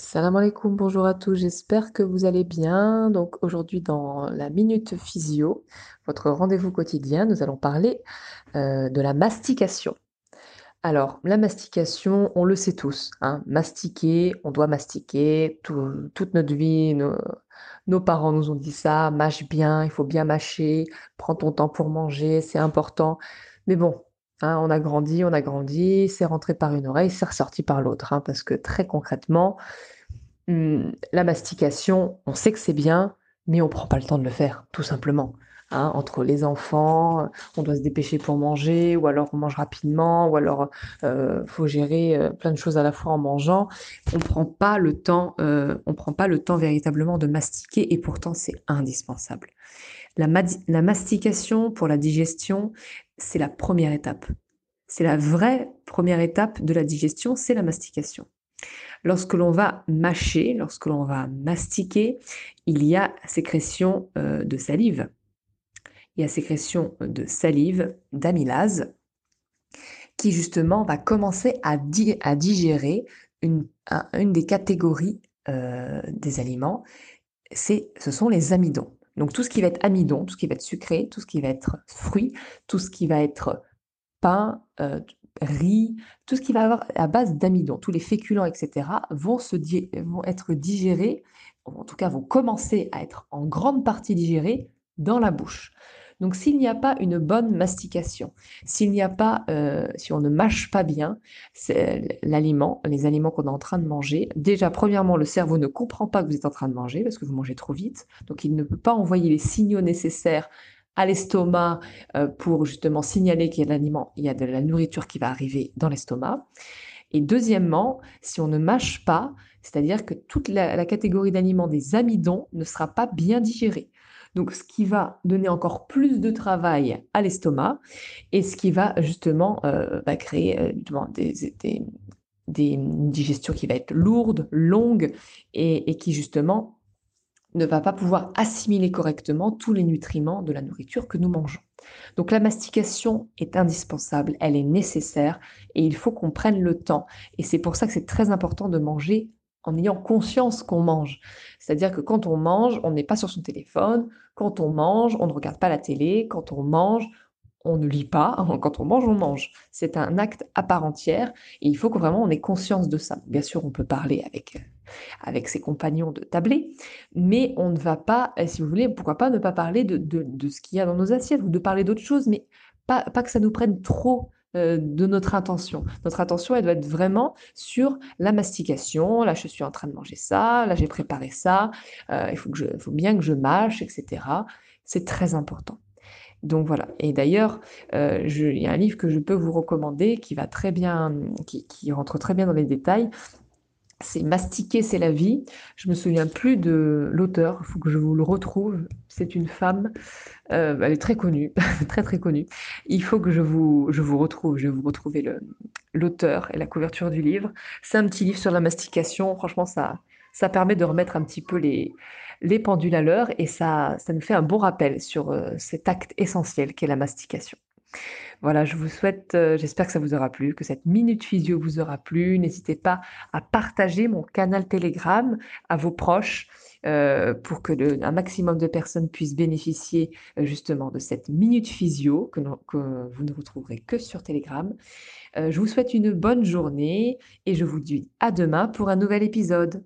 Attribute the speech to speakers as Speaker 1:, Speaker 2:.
Speaker 1: Salam alaikum, bonjour à tous, j'espère que vous allez bien. Donc aujourd'hui dans la Minute Physio, votre rendez-vous quotidien, nous allons parler euh, de la mastication. Alors la mastication, on le sait tous, hein, mastiquer, on doit mastiquer toute notre vie, nos, nos parents nous ont dit ça, mâche bien, il faut bien mâcher, prends ton temps pour manger, c'est important. Mais bon, Hein, on a grandi, on a grandi, c'est rentré par une oreille, c'est ressorti par l'autre, hein, parce que très concrètement, hum, la mastication, on sait que c'est bien, mais on prend pas le temps de le faire, tout simplement. Hein, entre les enfants, on doit se dépêcher pour manger, ou alors on mange rapidement, ou alors euh, faut gérer euh, plein de choses à la fois en mangeant. On prend pas le temps, euh, on prend pas le temps véritablement de mastiquer, et pourtant c'est indispensable. La, mastication pour la digestion, c'est la première étape. C'est la vraie première étape de la digestion, c'est la mastication. Lorsque l'on va mâcher, lorsque l'on va mastiquer, il y a sécrétion euh, de salive. Il y a sécrétion de salive, d'amylase, qui justement va commencer à, digérer une, des catégories euh, des aliments. ce sont les amidons. Donc tout ce qui va être amidon, tout ce qui va être sucré, tout ce qui va être fruit, tout ce qui va être pain, euh, riz, tout ce qui va avoir à base d'amidon, tous les féculents, etc., vont, vont être digérés, en tout cas vont commencer à être en grande partie digérés dans la bouche. Donc s'il n'y a pas une bonne mastication, s'il n'y a pas, euh, si on ne mâche pas bien l'aliment, les aliments qu'on est en train de manger, déjà premièrement le cerveau ne comprend pas que vous êtes en train de manger parce que vous mangez trop vite, donc il ne peut pas envoyer les signaux nécessaires à l'estomac euh, pour justement signaler qu'il y a de l'aliment, il y a de la nourriture qui va arriver dans l'estomac. Et deuxièmement, si on ne mâche pas, c'est-à-dire que toute la catégorie d'aliments des amidons ne sera pas bien digérée. Donc, ce qui va donner encore plus de travail à l'estomac et ce qui va justement euh, bah, créer euh, des, digestions qui va être lourde, longue et, qui justement ne va pas pouvoir assimiler correctement tous les nutriments de la nourriture que nous mangeons. Donc la mastication est indispensable, elle est nécessaire et il faut qu'on prenne le temps. Et c'est pour ça que c'est très important de manger en ayant conscience qu'on mange. C'est-à-dire que quand on mange, on n'est pas sur son téléphone, quand on mange, on ne regarde pas la télé, quand on mange, on ne lit pas, quand on mange, on mange. C'est un acte à part entière et il faut que vraiment on ait conscience de ça. Bien sûr, on peut parler avec, euh, avec ses compagnons de tablé, mais on ne va pas, euh, si vous voulez, pourquoi pas ne pas parler de, de, ce qu'il y a dans nos assiettes ou de parler d'autres choses, mais pas, pas que ça nous prenne trop euh, de notre attention. Notre attention, elle doit être vraiment sur la mastication. Là, je suis en train de manger ça. Là, j'ai préparé ça. Euh, il faut, je, bien que je mâche, etc. C'est très important. Donc voilà. Et d'ailleurs, euh, il y a un livre que je peux vous recommander qui va très bien, qui rentre très bien dans les détails c'est Mastiquer, c'est la vie. Je me souviens plus de l'auteur, il faut que je vous le retrouve. C'est une femme, euh, elle est très connue, très très connue. Il faut que je vous, je vous retrouve, je vais vous retrouver l'auteur et la couverture du livre. C'est un petit livre sur la mastication. Franchement, ça, ça permet de remettre un petit peu les, les pendules à l'heure et ça, ça nous fait un bon rappel sur euh, cet acte essentiel qu'est la mastication. Voilà, je vous souhaite, euh, j'espère que ça vous aura plu, que cette minute physio vous aura plu. N'hésitez pas à partager mon canal Telegram à vos proches euh, pour que un maximum de personnes puissent bénéficier euh, justement de cette minute physio que, vous ne retrouverez que sur Telegram. je vous souhaite une bonne journée et je vous dis à demain pour un nouvel épisode.